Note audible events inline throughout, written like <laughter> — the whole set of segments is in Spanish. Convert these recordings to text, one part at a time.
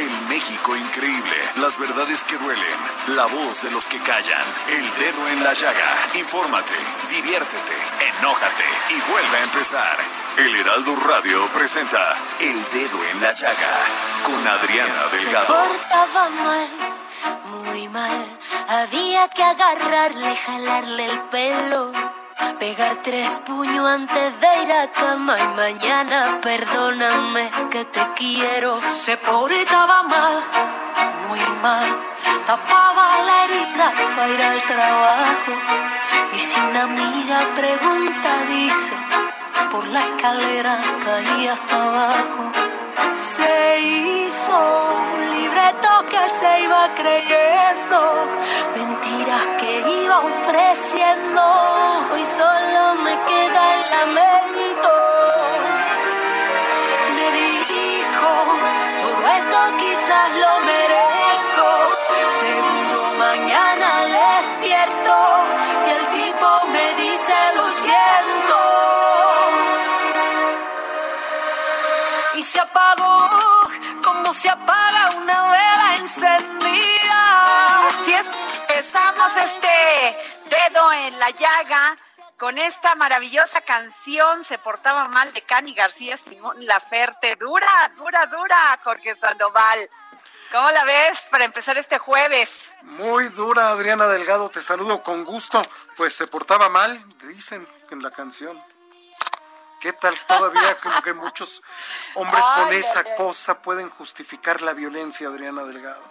El México increíble. Las verdades que duelen. La voz de los que callan. El dedo en la llaga. Infórmate, diviértete, enójate y vuelve a empezar. El Heraldo Radio presenta El Dedo en la Llaga con Adriana Delgado. portaba mal, muy mal. Había que agarrarle, jalarle el pelo. Pegar tres puños antes de ir a cama y mañana perdóname que te quiero. Se portaba mal, muy mal. Tapaba la herida para ir al trabajo. Y si una amiga pregunta, dice, por la escalera caí hasta abajo. Se hizo un libreto que se iba creyendo, mentiras que iba ofreciendo. Hoy solo me queda el lamento. Me dijo, todo esto quizás lo merezco. Seguro mañana despierto y el tipo me dice lo siento. Como se apaga una vela encendida. Así es, empezamos este dedo en la llaga con esta maravillosa canción Se portaba mal de Cani García Simón Laferte. Dura, dura, dura, Jorge Sandoval. ¿Cómo la ves para empezar este jueves? Muy dura, Adriana Delgado, te saludo con gusto. Pues se portaba mal, dicen en la canción. ¿Qué tal todavía como que muchos hombres con esa cosa pueden justificar la violencia, Adriana Delgado?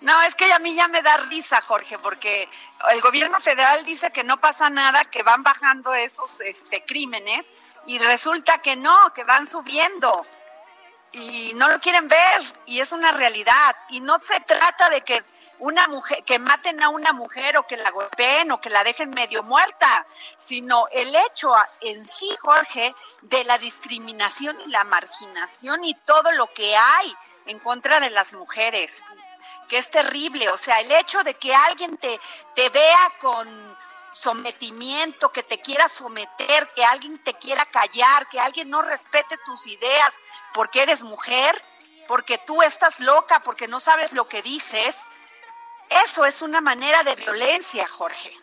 No, es que a mí ya me da risa, Jorge, porque el gobierno federal dice que no pasa nada, que van bajando esos este, crímenes y resulta que no, que van subiendo y no lo quieren ver y es una realidad y no se trata de que una mujer que maten a una mujer o que la golpeen o que la dejen medio muerta, sino el hecho en sí, Jorge, de la discriminación y la marginación y todo lo que hay en contra de las mujeres, que es terrible, o sea, el hecho de que alguien te, te vea con sometimiento, que te quiera someter, que alguien te quiera callar, que alguien no respete tus ideas porque eres mujer, porque tú estás loca, porque no sabes lo que dices, eso es una manera de violencia, Jorge.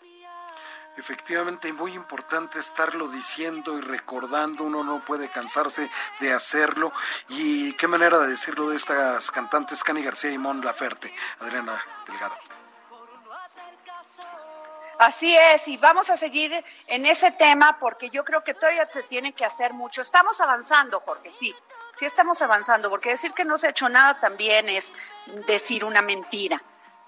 Efectivamente, muy importante estarlo diciendo y recordando, uno no puede cansarse de hacerlo. Y qué manera de decirlo de estas cantantes Cani García y Mon Laferte, Adriana Delgado. Así es, y vamos a seguir en ese tema porque yo creo que todavía se tiene que hacer mucho. Estamos avanzando, Jorge, sí, sí estamos avanzando, porque decir que no se ha hecho nada también es decir una mentira,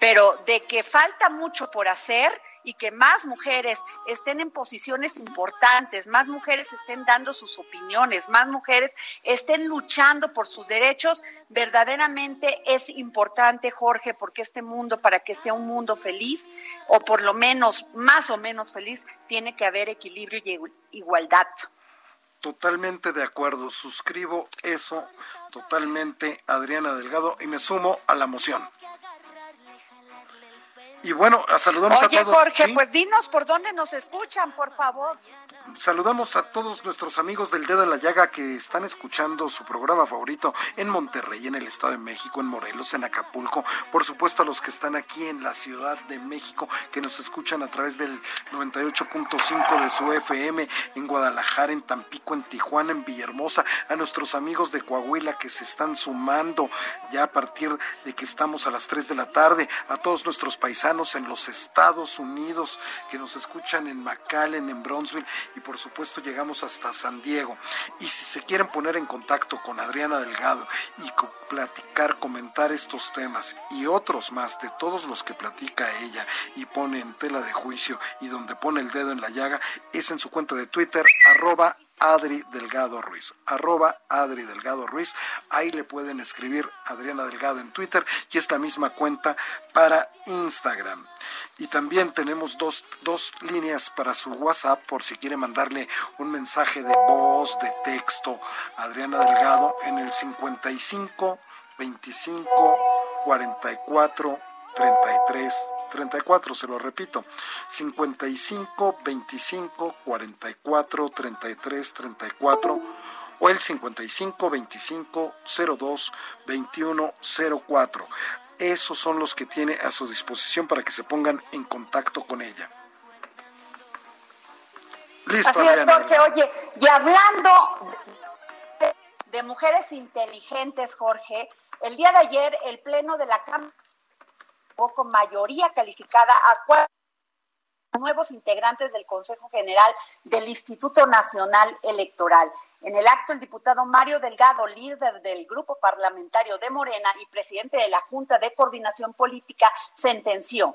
pero de que falta mucho por hacer y que más mujeres estén en posiciones importantes, más mujeres estén dando sus opiniones, más mujeres estén luchando por sus derechos, verdaderamente es importante, Jorge, porque este mundo, para que sea un mundo feliz, o por lo menos más o menos feliz, tiene que haber equilibrio y igu- igualdad. Totalmente de acuerdo, suscribo eso totalmente, Adriana Delgado, y me sumo a la moción. Y bueno, saludamos Oye, a todos. Jorge, ¿sí? pues dinos por dónde nos escuchan, por favor. Saludamos a todos nuestros amigos del Dedo en la Llaga que están escuchando su programa favorito en Monterrey, en el Estado de México, en Morelos, en Acapulco. Por supuesto a los que están aquí en la Ciudad de México, que nos escuchan a través del 98.5 de su FM, en Guadalajara, en Tampico, en Tijuana, en Villahermosa. A nuestros amigos de Coahuila que se están sumando ya a partir de que estamos a las 3 de la tarde. A todos nuestros paisanos en los Estados Unidos que nos escuchan en McAllen, en Bronzeville y por supuesto llegamos hasta San Diego. Y si se quieren poner en contacto con Adriana Delgado y platicar, comentar estos temas y otros más de todos los que platica ella y pone en tela de juicio y donde pone el dedo en la llaga, es en su cuenta de Twitter, arroba Adri Delgado Ruiz, arroba Adri Delgado Ruiz. Ahí le pueden escribir Adriana Delgado en Twitter y es la misma cuenta para Instagram. Y también tenemos dos, dos líneas para su WhatsApp por si quiere mandarle un mensaje de voz, de texto Adriana Delgado en el 55 25 44 33 34, se lo repito, 55 25 44 33 34 o el 55 25 02 21 04. Esos son los que tiene a su disposición para que se pongan en contacto con ella. Listo, Así es, Jorge. Oye, y hablando de mujeres inteligentes, Jorge, el día de ayer el Pleno de la Cámara con mayoría calificada a cuatro nuevos integrantes del Consejo General del Instituto Nacional Electoral. En el acto, el diputado Mario Delgado, líder del grupo parlamentario de Morena y presidente de la Junta de Coordinación Política, sentenció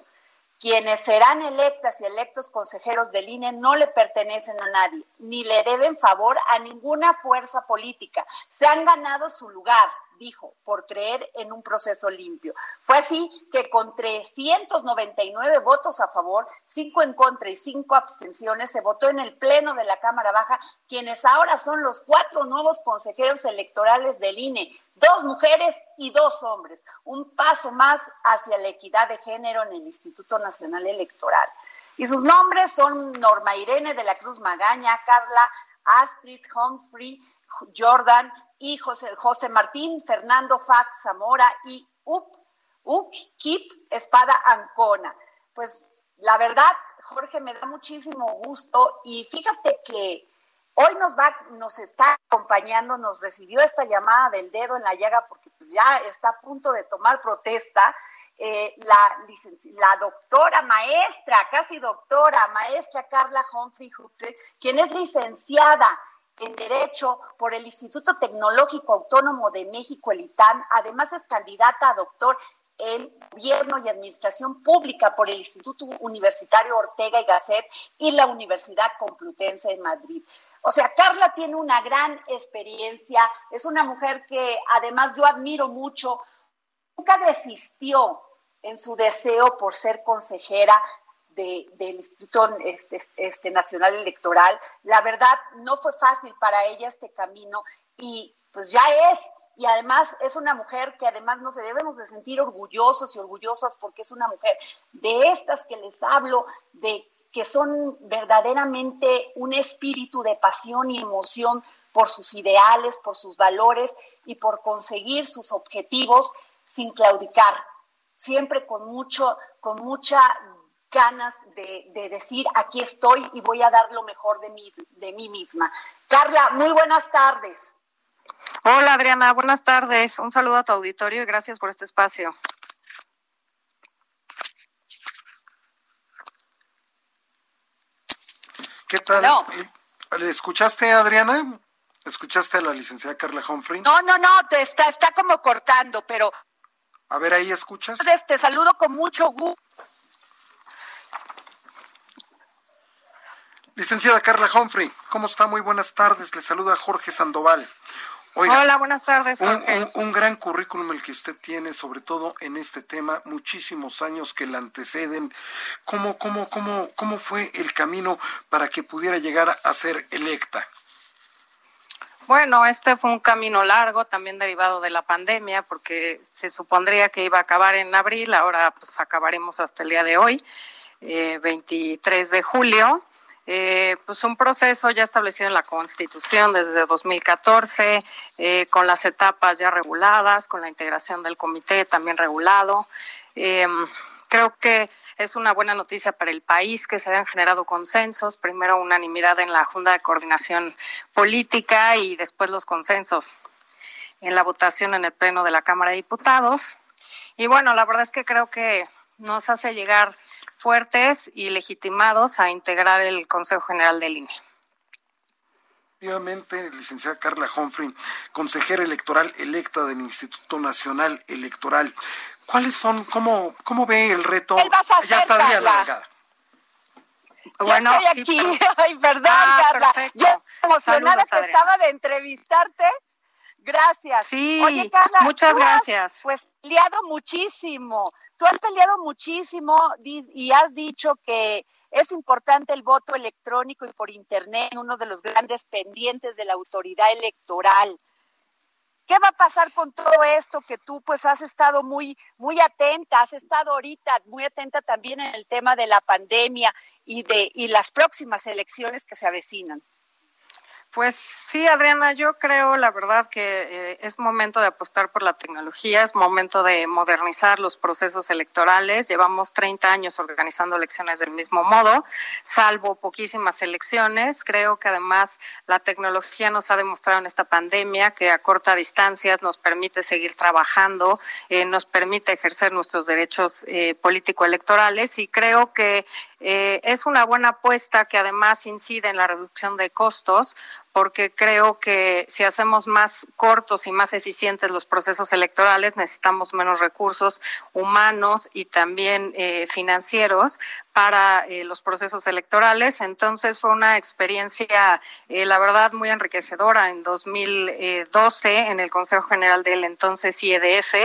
quienes serán electas y electos consejeros del INE no le pertenecen a nadie, ni le deben favor a ninguna fuerza política. Se han ganado su lugar, dijo, por creer en un proceso limpio. Fue así que con 399 votos a favor, 5 en contra y 5 abstenciones, se votó en el Pleno de la Cámara Baja, quienes ahora son los cuatro nuevos consejeros electorales del INE, dos mujeres y dos hombres, un paso más hacia la equidad de género en el Instituto Nacional Electoral. Y sus nombres son Norma Irene de la Cruz Magaña, Carla Astrid Humphrey, Jordan y José, José Martín, Fernando Fax Zamora y Up, Kip Espada Ancona. Pues la verdad, Jorge, me da muchísimo gusto y fíjate que hoy nos va, nos está acompañando, nos recibió esta llamada del dedo en la llaga porque pues, ya está a punto de tomar protesta. Eh, la, la doctora maestra, casi doctora, maestra Carla Humphrey Hutter, quien es licenciada en Derecho por el Instituto Tecnológico Autónomo de México, el ITAM. Además es candidata a doctor en Gobierno y Administración Pública por el Instituto Universitario Ortega y Gasset y la Universidad Complutense de Madrid. O sea, Carla tiene una gran experiencia, es una mujer que además yo admiro mucho, nunca desistió en su deseo por ser consejera, del Instituto este, este, Nacional Electoral. La verdad, no fue fácil para ella este camino y pues ya es. Y además es una mujer que además nos debemos de sentir orgullosos y orgullosas porque es una mujer de estas que les hablo, de que son verdaderamente un espíritu de pasión y emoción por sus ideales, por sus valores y por conseguir sus objetivos sin claudicar, siempre con mucho, con mucha ganas de, decir, aquí estoy y voy a dar lo mejor de mí, de mí misma. Carla, muy buenas tardes. Hola Adriana, buenas tardes. Un saludo a tu auditorio y gracias por este espacio. ¿Qué tal? ¿Le escuchaste, Adriana? ¿Escuchaste a la licenciada Carla Humphrey? No, no, no, te está, está como cortando, pero... A ver, ahí escuchas. Te saludo con mucho gusto. Licenciada Carla Humphrey, ¿cómo está? Muy buenas tardes. Le saluda Jorge Sandoval. Hola, buenas tardes. Jorge. Un, gran currículum el que usted tiene, sobre todo en este tema, muchísimos años que le anteceden. ¿Cómo, cómo, cómo, cómo fue el camino para que pudiera llegar a ser electa? Bueno, este fue un camino largo, también derivado de la pandemia, porque se supondría que iba a acabar en abril, ahora pues acabaremos hasta el día de hoy, 23 eh, de julio. Eh, pues un proceso ya establecido en la Constitución desde 2014, eh, con las etapas ya reguladas, con la integración del comité también regulado. Eh, creo que es una buena noticia para el país que se hayan generado consensos, primero unanimidad en la Junta de Coordinación Política y después los consensos en la votación en el Pleno de la Cámara de Diputados. Y bueno, la verdad es que creo que nos hace llegar fuertes y legitimados a integrar el Consejo General del INE. Efectivamente, licenciada Carla Humphrey, consejera electoral electa del Instituto Nacional Electoral. ¿Cuáles son, cómo, cómo ve el reto? ya está Carla. Bueno, estoy aquí. <laughs> Ay, perdón, ah, Carla. Yo emocionada que estaba de entrevistarte. Gracias. Sí, Oye, Carla, muchas gracias. pues peleado muchísimo. Tú has peleado muchísimo y has dicho que es importante el voto electrónico y por Internet, uno de los grandes pendientes de la autoridad electoral. ¿Qué va a pasar con todo esto que tú pues has estado muy muy atenta, has estado ahorita muy atenta también en el tema de la pandemia y de y las próximas elecciones que se avecinan? Pues sí, Adriana, yo creo la verdad que eh, es momento de apostar por la tecnología, es momento de modernizar los procesos electorales. Llevamos 30 años organizando elecciones del mismo modo, salvo poquísimas elecciones. Creo que además la tecnología nos ha demostrado en esta pandemia que a corta distancia nos permite seguir trabajando, eh, nos permite ejercer nuestros derechos eh, político-electorales y creo que es una buena apuesta que además incide en la reducción de costos, porque creo que si hacemos más cortos y más eficientes los procesos electorales, necesitamos menos recursos humanos y también eh, financieros para eh, los procesos electorales. Entonces fue una experiencia, la verdad, muy enriquecedora en 2012 en el Consejo General del entonces IEDF,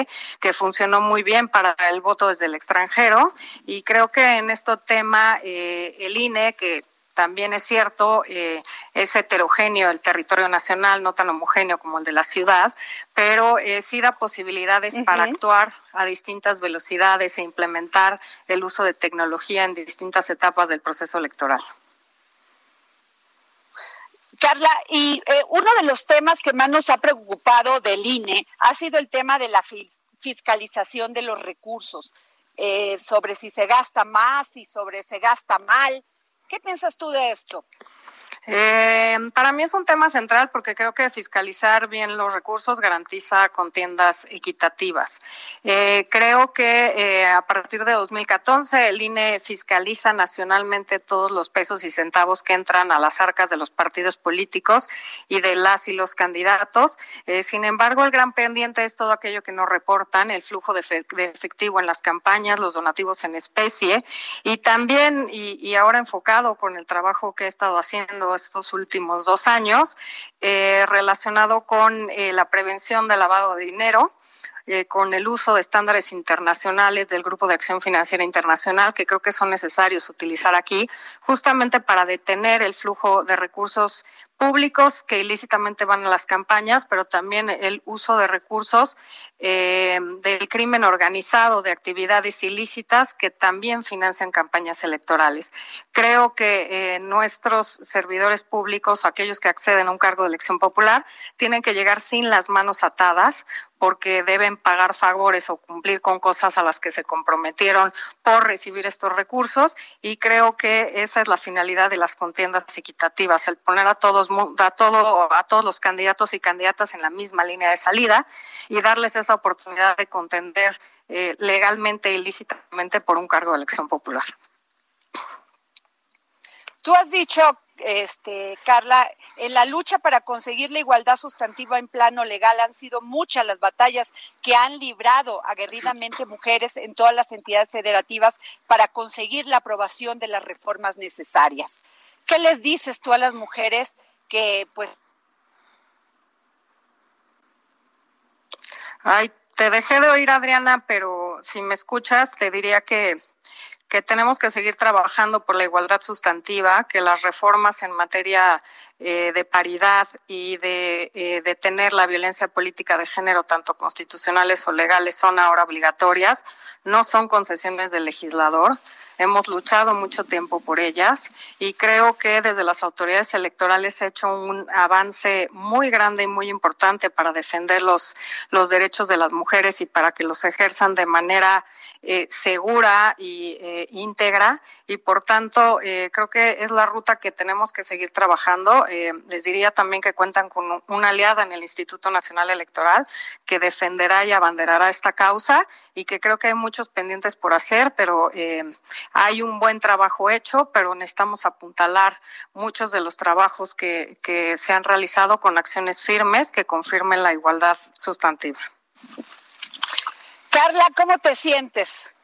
que funcionó muy bien para el voto desde el extranjero. Y creo que en este tema eh, el INE, que también es cierto, eh, es heterogéneo el territorio nacional, no tan homogéneo como el de la ciudad, pero eh, sí da posibilidades para actuar a distintas velocidades e implementar el uso de tecnología en distintas etapas del proceso electoral. Carla, y uno de los temas que más nos ha preocupado del INE ha sido el tema de la fiscalización de los recursos. Eh, sobre si se gasta más y sobre se gasta mal. ¿Qué piensas tú de esto? Eh, para mí es un tema central porque creo que fiscalizar bien los recursos garantiza contiendas equitativas. Eh, creo que eh, a partir de 2014 el INE fiscaliza nacionalmente todos los pesos y centavos que entran a las arcas de los partidos políticos y de las y los candidatos. Sin embargo, el gran pendiente es todo aquello que no reportan, el flujo de, efectivo en las campañas, los donativos en especie y también, y ahora enfocado con el trabajo que he estado haciendo estos últimos dos años eh, relacionado con eh, la prevención del lavado de dinero. Eh, con el uso de estándares internacionales del Grupo de Acción Financiera Internacional, que creo que son necesarios utilizar aquí, justamente para detener el flujo de recursos públicos que ilícitamente van a las campañas, pero también el uso de recursos eh, del crimen organizado, de actividades ilícitas que también financian campañas electorales. Creo que eh, nuestros servidores públicos, aquellos que acceden a un cargo de elección popular, tienen que llegar sin las manos atadas porque deben pagar favores o cumplir con cosas a las que se comprometieron por recibir estos recursos y creo que esa es la finalidad de las contiendas equitativas, el poner a todos a todo a todos los candidatos y candidatas en la misma línea de salida y darles esa oportunidad de contender eh, legalmente e ilícitamente por un cargo de elección popular. Tú has dicho este, Carla, en la lucha para conseguir la igualdad sustantiva en plano legal han sido muchas las batallas que han librado aguerridamente mujeres en todas las entidades federativas para conseguir la aprobación de las reformas necesarias. ¿Qué les dices tú a las mujeres que pues... Ay, te dejé de oír, Adriana, pero si me escuchas, te diría que que tenemos que seguir trabajando por la igualdad sustantiva, que las reformas en materia eh, de paridad y de eh, detener la violencia política de género, tanto constitucionales o legales, son ahora obligatorias, no son concesiones del legislador. Hemos luchado mucho tiempo por ellas y creo que desde las autoridades electorales se ha hecho un avance muy grande y muy importante para defender los, los derechos de las mujeres y para que los ejerzan de manera eh, segura y eh, íntegra y por tanto eh, creo que es la ruta que tenemos que seguir trabajando. les diría también que cuentan con una aliada en el Instituto Nacional Electoral que defenderá y abanderará esta causa y que creo que hay muchos pendientes por hacer, pero hay un buen trabajo hecho, pero necesitamos apuntalar muchos de los trabajos que, que se han realizado con acciones firmes que confirmen la igualdad sustantiva. Carla, ¿cómo te sientes?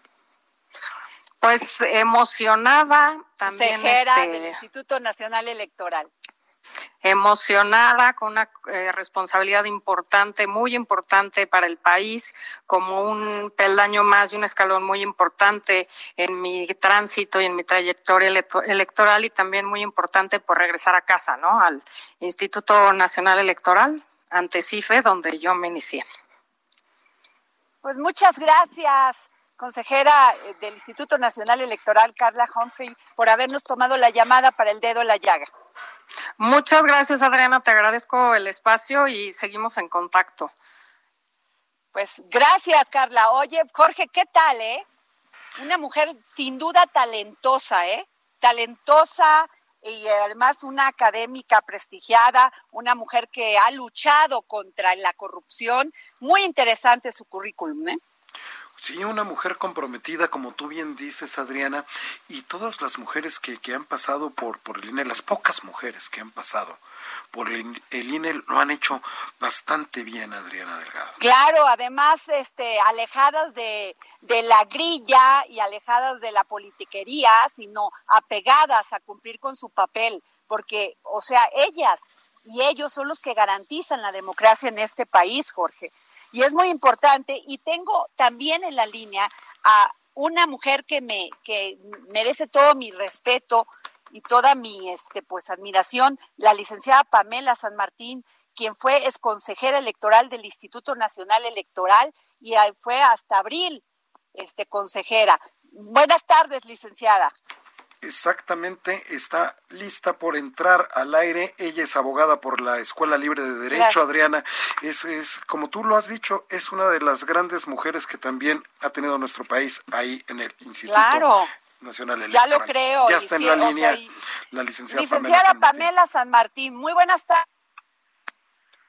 Pues emocionada también. Consejera este, del Instituto Nacional Electoral. Emocionada con una eh, responsabilidad importante, muy importante para el país, como un peldaño más y un escalón muy importante en mi tránsito y en mi trayectoria electoral y también muy importante por regresar a casa, ¿no? Al Instituto Nacional Electoral, ante CIFE, donde yo me inicié. Pues muchas gracias, consejera eh, del Instituto Nacional Electoral, Carla Humphrey, por habernos tomado la llamada para el dedo en la llaga. Muchas gracias, Adriana. Te agradezco el espacio y seguimos en contacto. Pues gracias, Carla. Oye, Jorge, ¿qué tal, eh? Una mujer sin duda talentosa, ¿eh? Talentosa, y además una académica prestigiada, una mujer que ha luchado contra la corrupción. Muy interesante su currículum, ¿eh? Sí, una mujer comprometida, como tú bien dices, Adriana, y todas las mujeres que, que han pasado por, por el INE, las pocas mujeres que han pasado por el, INE lo han hecho bastante bien, Adriana Delgado. Claro, además, este, alejadas de, de la grilla y alejadas de la politiquería, sino apegadas a cumplir con su papel, porque, o sea, ellas y ellos son los que garantizan la democracia en este país, Jorge y es muy importante. Y tengo también en la línea a una mujer que me que merece todo mi respeto y toda mi este pues admiración, la licenciada Pamela San Martín, quien fue ex consejera electoral del Instituto Nacional Electoral y fue hasta abril este consejera. Buenas tardes, licenciada exactamente está lista por entrar al aire. Ella es abogada por la Escuela Libre de Derecho, Adriana. Es, es, como tú lo has dicho, es una de las grandes mujeres que también ha tenido nuestro país ahí en el Instituto Nacional Electoral. Ya lo creo. Ya está en la línea la licenciada, licenciada Pamela, San Martín. Muy buenas tardes.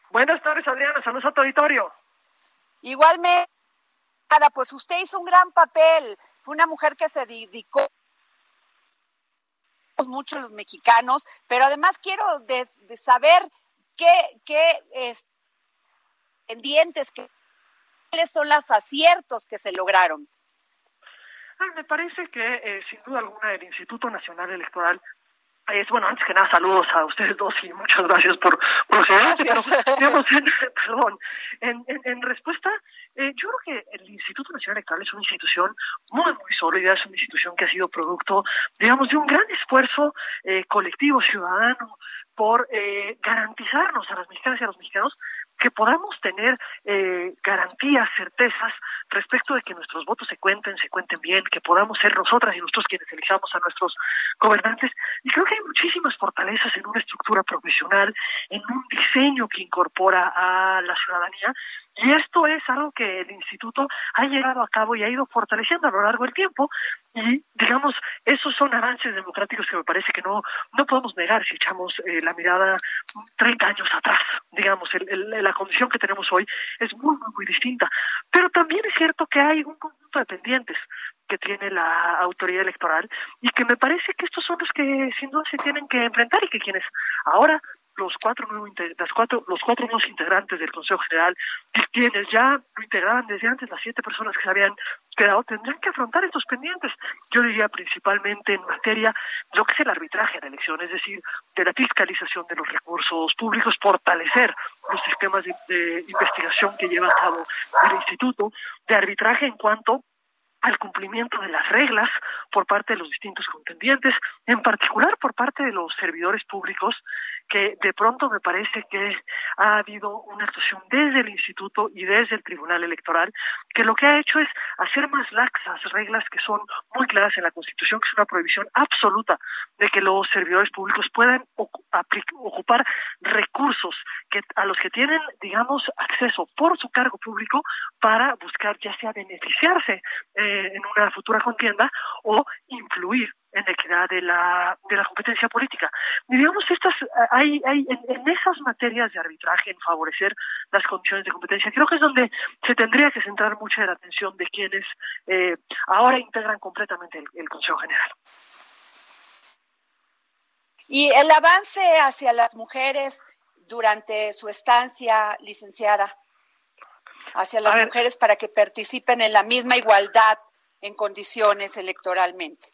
Buenas tardes, Adriana. Saludos a tu auditorio. Igualmente, pues usted hizo un gran papel. Fue una mujer que se dedicó mucho los mexicanos, pero además quiero saber qué, qué es, pendientes, qué, cuáles son los aciertos que se lograron. Me parece que eh, sin duda alguna el Instituto Nacional Electoral es bueno, antes que nada, saludos a ustedes dos y muchas gracias por, por gracias. <laughs> digamos, en, <laughs> perdón, en, en, respuesta, eh, yo creo que el Instituto Nacional Electoral es una institución muy, muy sólida, es una institución que ha sido producto, digamos, de un gran esfuerzo eh, colectivo ciudadano por eh, garantizarnos a las mexicanas y a los mexicanos que podamos tener eh, garantías, certezas respecto de que nuestros votos se cuenten, se cuenten bien, que podamos ser nosotras y nosotros quienes elijamos a nuestros gobernantes. Y creo que hay muchísimas fortalezas en una estructura profesional, en un diseño que incorpora a la ciudadanía y esto es algo que el instituto ha llevado a cabo y ha ido fortaleciendo a lo largo del tiempo. Y, digamos, esos son avances democráticos que me parece que no, no podemos negar si echamos eh, la mirada 30 años atrás. Digamos, la condición que tenemos hoy es muy, muy, muy distinta. Pero también es cierto que hay un conjunto de pendientes que tiene la autoridad electoral y que me parece que estos son los que sin duda se tienen que enfrentar y que quienes ahora los cuatro, las cuatro, los cuatro nuevos integrantes del Consejo General, quienes ya lo integraban desde antes, las siete personas que se habían quedado, tendrán que afrontar estos pendientes. Yo diría principalmente en materia de lo que es el arbitraje en elecciones, es decir, de la fiscalización de los recursos públicos, fortalecer los sistemas de, de investigación que lleva a cabo el Instituto, de arbitraje en cuanto al cumplimiento de las reglas por parte de los distintos contendientes, en particular por parte de los servidores públicos que de pronto me parece que ha habido una actuación desde el instituto y desde el Tribunal Electoral que lo que ha hecho es hacer más laxas reglas que son muy claras en la Constitución, que es una prohibición absoluta de que los servidores públicos puedan ocupar recursos que a los que tienen, digamos, acceso por su cargo público para buscar ya sea beneficiarse eh, en una futura contienda o influir en la equidad de la, de la competencia política. Y digamos, estas, hay, hay en, esas materias de arbitraje, en favorecer las condiciones de competencia, creo que es donde se tendría que centrar mucha de la atención de quienes eh, ahora integran completamente el, el Consejo General. Y el avance hacia las mujeres durante su estancia, licenciada, hacia las mujeres para que participen en la misma igualdad en condiciones electoralmente.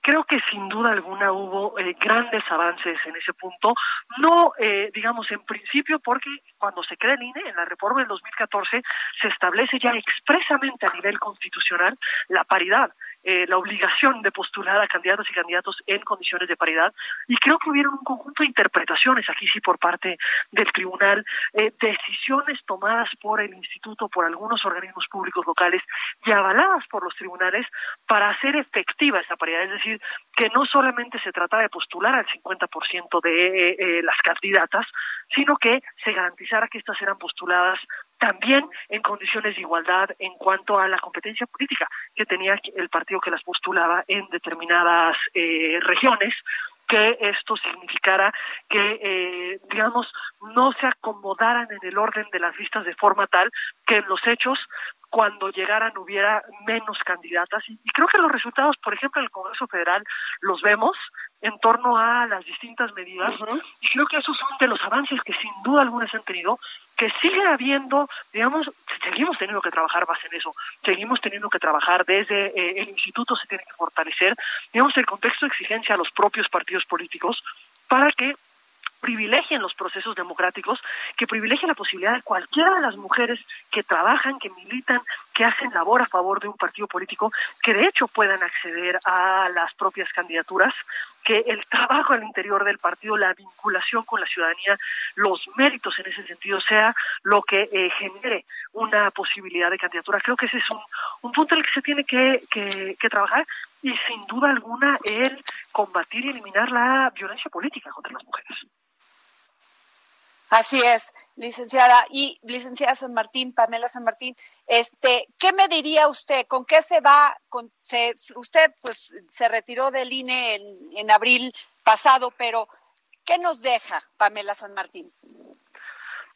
Creo que sin duda alguna hubo eh, grandes avances en ese punto, no, eh, digamos, en principio porque cuando se crea el INE, en la reforma del 2014, se establece ya expresamente a nivel constitucional la paridad. Eh, la obligación de postular a candidatos y candidatos en condiciones de paridad y creo que hubieron un conjunto de interpretaciones aquí sí por parte del tribunal, eh, decisiones tomadas por el instituto, por algunos organismos públicos locales y avaladas por los tribunales para hacer efectiva esa paridad, es decir, que no solamente se trata de postular al 50% de eh, las candidatas, sino que se que estas eran postuladas también en condiciones de igualdad en cuanto a la competencia política que tenía el partido que las postulaba en determinadas eh, regiones que esto significara que, eh, digamos, no se acomodaran en el orden de las listas de forma tal que en los hechos cuando llegaran hubiera menos candidatas. Y, creo que los resultados, por ejemplo, en el Congreso Federal los vemos en torno a las distintas medidas. Y creo que esos son de los avances que sin duda alguna se han tenido, que sigue habiendo, digamos, seguimos teniendo que trabajar más en eso, seguimos teniendo que trabajar desde eh, el instituto, se tiene que fortalecer, digamos, el contexto de exigencia a los propios partidos políticos para que privilegien los procesos democráticos, que privilegien la posibilidad de cualquiera de las mujeres que trabajan, que militan, que hacen labor a favor de un partido político, que de hecho puedan acceder a las propias candidaturas, que el trabajo al interior del partido, la vinculación con la ciudadanía, los méritos en ese sentido sea lo que eh, genere una posibilidad de candidatura. Creo que ese es un, un punto en el que se tiene que, que, que trabajar y sin duda alguna el combatir y eliminar la violencia política contra las mujeres. Así es, licenciada. Y licenciada San Martín, Pamela San Martín, este, ¿qué me diría usted? ¿Con qué se va? Con, se, usted pues se retiró del INE en, en abril pasado, pero ¿qué nos deja Pamela San Martín?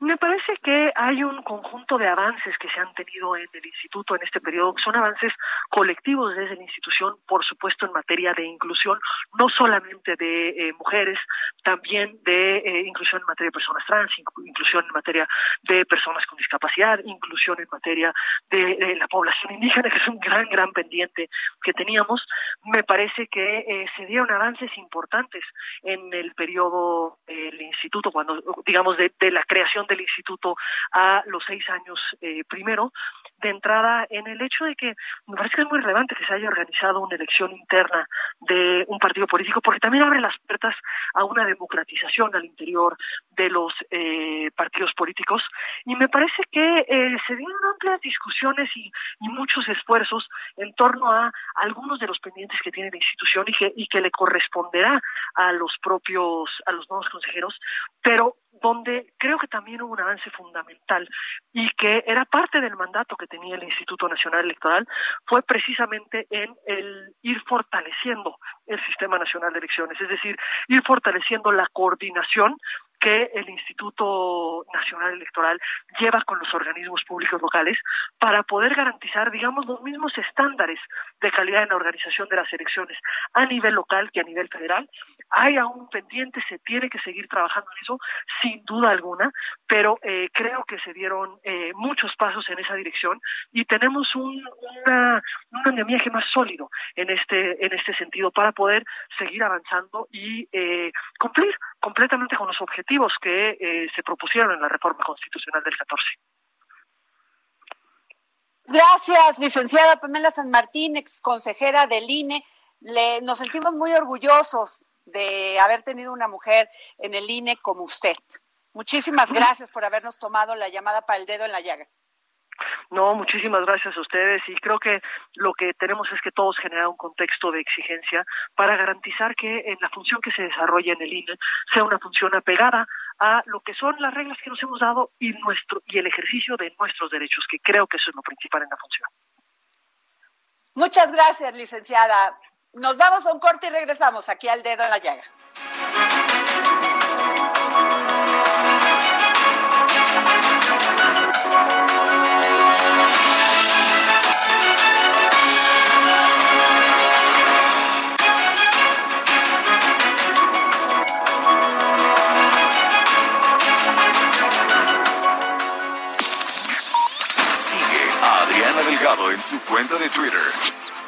Me parece que hay un conjunto de avances que se han tenido en el instituto en este periodo, son avances colectivos desde la institución, por supuesto en materia de inclusión, no solamente de eh, mujeres, también de eh, inclusión en materia de personas trans, inclusión en materia de personas con discapacidad, inclusión en materia de, la población indígena, que es un gran, gran pendiente que teníamos. Me parece que eh, se dieron avances importantes en el periodo del instituto, cuando, digamos, de la creación del instituto a los seis años eh, primero, de entrada en el hecho de que me parece que es muy relevante que se haya organizado una elección interna de un partido político, porque también abre las puertas a una democratización al interior de los eh, partidos políticos. Y me parece que eh, se dieron amplias discusiones y, muchos esfuerzos en torno a algunos de los pendientes que tiene la institución y que le corresponderá a los propios, a los nuevos consejeros, pero donde creo que también hubo un avance fundamental y que era parte del mandato que tenía el Instituto Nacional Electoral, fue precisamente en el ir fortaleciendo el Sistema Nacional de Elecciones, es decir, ir fortaleciendo la coordinación que el Instituto Nacional Electoral lleva con los organismos públicos locales para poder garantizar, digamos, los mismos estándares de calidad en la organización de las elecciones a nivel local que a nivel federal hay aún pendiente, se tiene que seguir trabajando en eso, sin duda alguna, pero eh, creo que se dieron eh, muchos pasos en esa dirección y tenemos un, una, un andamiaje más sólido en este, en este sentido para poder seguir avanzando y eh, cumplir completamente con los objetivos que se propusieron en la reforma constitucional del 14. Gracias, licenciada Pamela San Martín, ex consejera del INE. Le, nos sentimos muy orgullosos de haber tenido una mujer en el INE como usted. Muchísimas gracias por habernos tomado la llamada para el dedo en la llaga. No, muchísimas gracias a ustedes y creo que lo que tenemos es que todos generar un contexto de exigencia para garantizar que en la función que se desarrolla en el INE sea una función apegada a lo que son las reglas que nos hemos dado y nuestro y el ejercicio de nuestros derechos, que creo que eso es lo principal en la función. Muchas gracias, licenciada. Nos vamos a un corte y regresamos aquí al dedo en la llaga. en su cuenta de Twitter,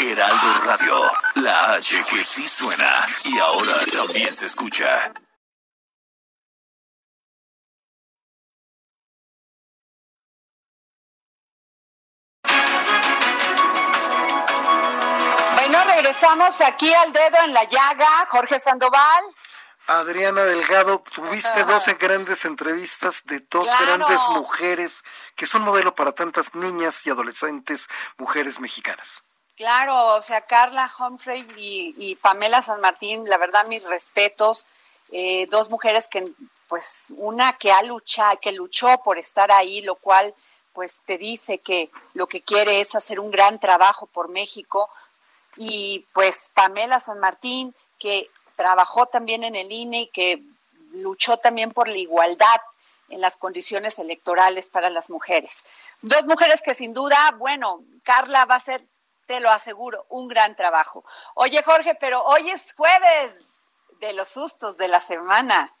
Heraldo Radio, la H que sí suena y ahora también se escucha. Bueno, regresamos aquí al dedo en la llaga, Jorge Sandoval. Adriana Delgado, tuviste 12 grandes entrevistas de dos grandes mujeres que son modelo para tantas niñas y adolescentes mujeres mexicanas. Claro, o sea, Carla Humphrey y, Pamela San Martín, la verdad, mis respetos. Eh, dos mujeres que, pues, una que ha luchado, que luchó por estar ahí, lo cual, pues, te dice que lo que quiere es hacer un gran trabajo por México. Y, pues, Pamela San Martín, que trabajó también en el INE y que luchó también por la igualdad en las condiciones electorales para las mujeres. Dos mujeres que sin duda, bueno, Carla va a ser te lo aseguro, un gran trabajo. Oye, Jorge, pero hoy es jueves de los sustos de la semana.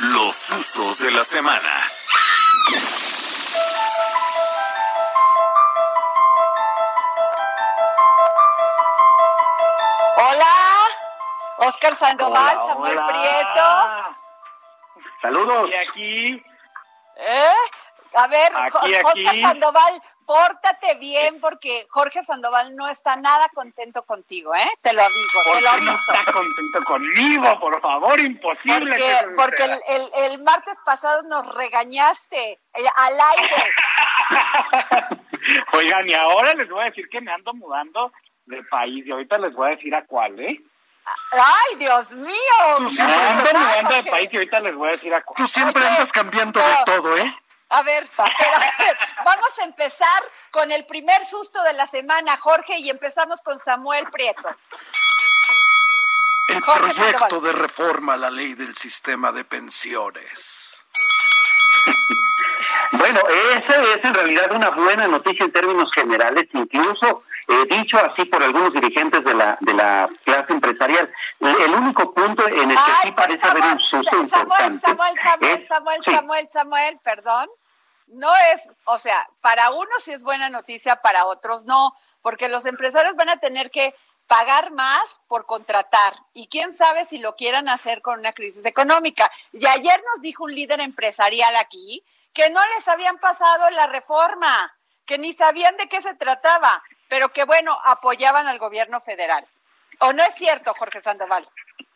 Los sustos de la semana. Hola, Oscar Sandoval, Samuel Prieto. Saludos. Y aquí. ¿Eh? A ver, Oscar Sandoval, pórtate bien porque Jorge Sandoval no está nada contento contigo, ¿eh? Te lo digo, te lo aviso. no está contento conmigo, por favor, imposible. Porque, porque el, el, martes pasado nos regañaste eh, al aire. <laughs> Oigan, y ahora les voy a decir que me ando mudando de país y ahorita les voy a decir a cuál, ¿eh? ¡Ay, Dios mío! Tú siempre andas mudando de país y ahorita les voy a decir a cuál. Tú siempre andas cambiando de todo, ¿eh? A ver, vamos a empezar con el primer susto de la semana, Jorge, y empezamos con Samuel Prieto. El proyecto de reforma a la ley del sistema de pensiones. Bueno, esa es en realidad una buena noticia en términos generales, incluso eh, dicho así por algunos dirigentes de la de la clase empresarial. El único punto en el que sí parece haber un susto Samuel, Samuel, Samuel, Samuel, Samuel, Samuel, perdón no es, o sea, para unos sí es buena noticia, para otros no, porque los empresarios van a tener que pagar más por contratar y quién sabe si lo quieran hacer con una crisis económica. Y ayer nos dijo un líder empresarial aquí que no les habían pasado la reforma, que ni sabían de qué se trataba, pero que bueno, apoyaban al gobierno federal. ¿O no es cierto, Jorge Sandoval?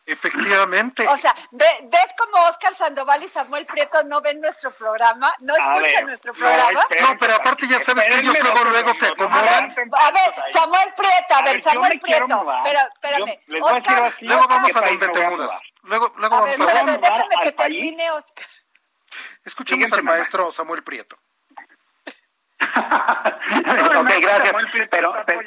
Efectivamente. O sea, ¿ves cómo Oscar Sandoval y Samuel Prieto no ven nuestro programa? ¿No escuchan nuestro programa? No, pero aparte ya sabes que ellos luego, luego se acomodan. A ver, Samuel Prieto, a ver, Samuel Prieto. Pero, espérame. Oscar, luego vamos a donde te mudas. Luego, luego a vamos ver, a ver. Déjame que termine, Oscar. Escuchemos al maestro Samuel Prieto. <laughs> ok, gracias. Pero, pero,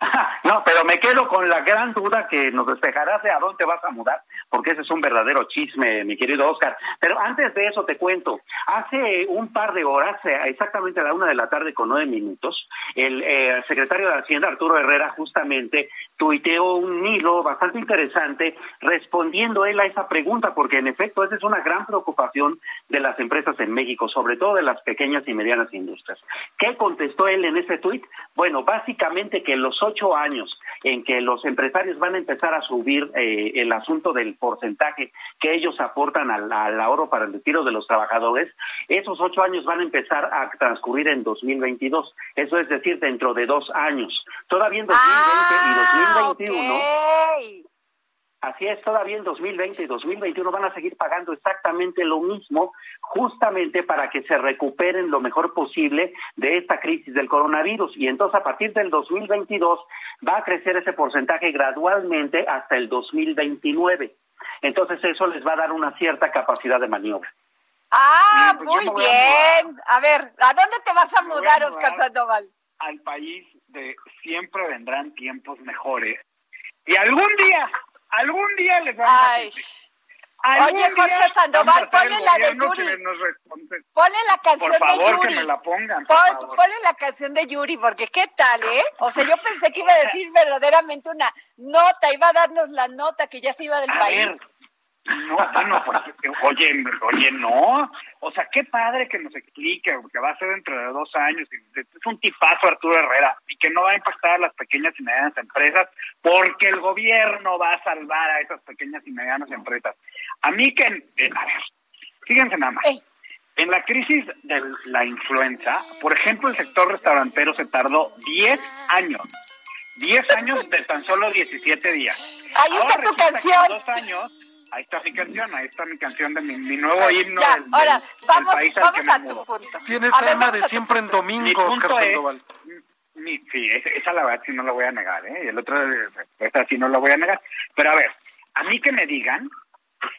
<laughs> no, pero me quedo con la gran duda que nos despejarás de a dónde vas a mudar, porque ese es un verdadero chisme, mi querido Oscar. Pero antes de eso te cuento, hace un par de horas, eh, exactamente a la una de la tarde con nueve minutos, el eh, secretario de Hacienda, Arturo Herrera, justamente tuiteó un hilo bastante interesante respondiendo él a esa pregunta, porque en efecto esa es una gran preocupación de las empresas en México, sobre todo de las pequeñas y medianas industrias. ¿Qué contestó él en ese tuit? Bueno, básicamente que los ocho años en que los empresarios van a empezar a subir eh, el asunto del porcentaje que ellos aportan al, ahorro para el retiro de los trabajadores, esos ocho años van a empezar a transcurrir en 2022, eso es decir, dentro de dos años. Todavía en 2020 y 2021. Ah, okay. Así es, todavía en 2020 y 2021 van a seguir pagando exactamente lo mismo, justamente para que se recuperen lo mejor posible de esta crisis del coronavirus. Y entonces a partir del 2022 va a crecer ese porcentaje gradualmente hasta el 2029. Entonces eso les va a dar una cierta capacidad de maniobra. Ah, pues muy bien. A, a, ver, ¿a dónde te vas a mudar, Oscar Sandoval? Al país de siempre vendrán tiempos mejores. Y algún día algún día les vamos Ay. a decir. Oye, Jorge Sandoval, ponle la de Yuri. Ponle la canción por favor, de Yuri. Que me la pongan, Pon, ponle la canción de Yuri, porque qué tal, ¿eh? O sea, yo pensé que iba a decir verdaderamente una nota, iba a darnos la nota que ya se iba del a país. Ver. No, bueno, pues, oye, oye, no. O sea, qué padre que nos explique, que va a ser dentro de dos años. Es un tipazo Arturo Herrera y que no va a impactar a las pequeñas y medianas empresas porque el gobierno va a salvar a esas pequeñas y medianas empresas. A mí que, eh, a ver, fíjense nada más. En la crisis de la influenza, por ejemplo, el sector restaurantero se tardó 10 años. 10 años de tan solo 17 días. Ahí está Ahora tu canción. dos años Ahí está mi canción, ahí está mi canción de mi, mi nuevo himno Ya, del, ahora, del vamos, país al vamos que me a mudo. tu punto. Tienes A alma de siempre en domingo, Oscar Sandoval. mi- sí, esa, esa la verdad sí no la voy a negar, ¿eh? Y el otro, esta sí no la voy a negar. Pero a ver, a mí que me digan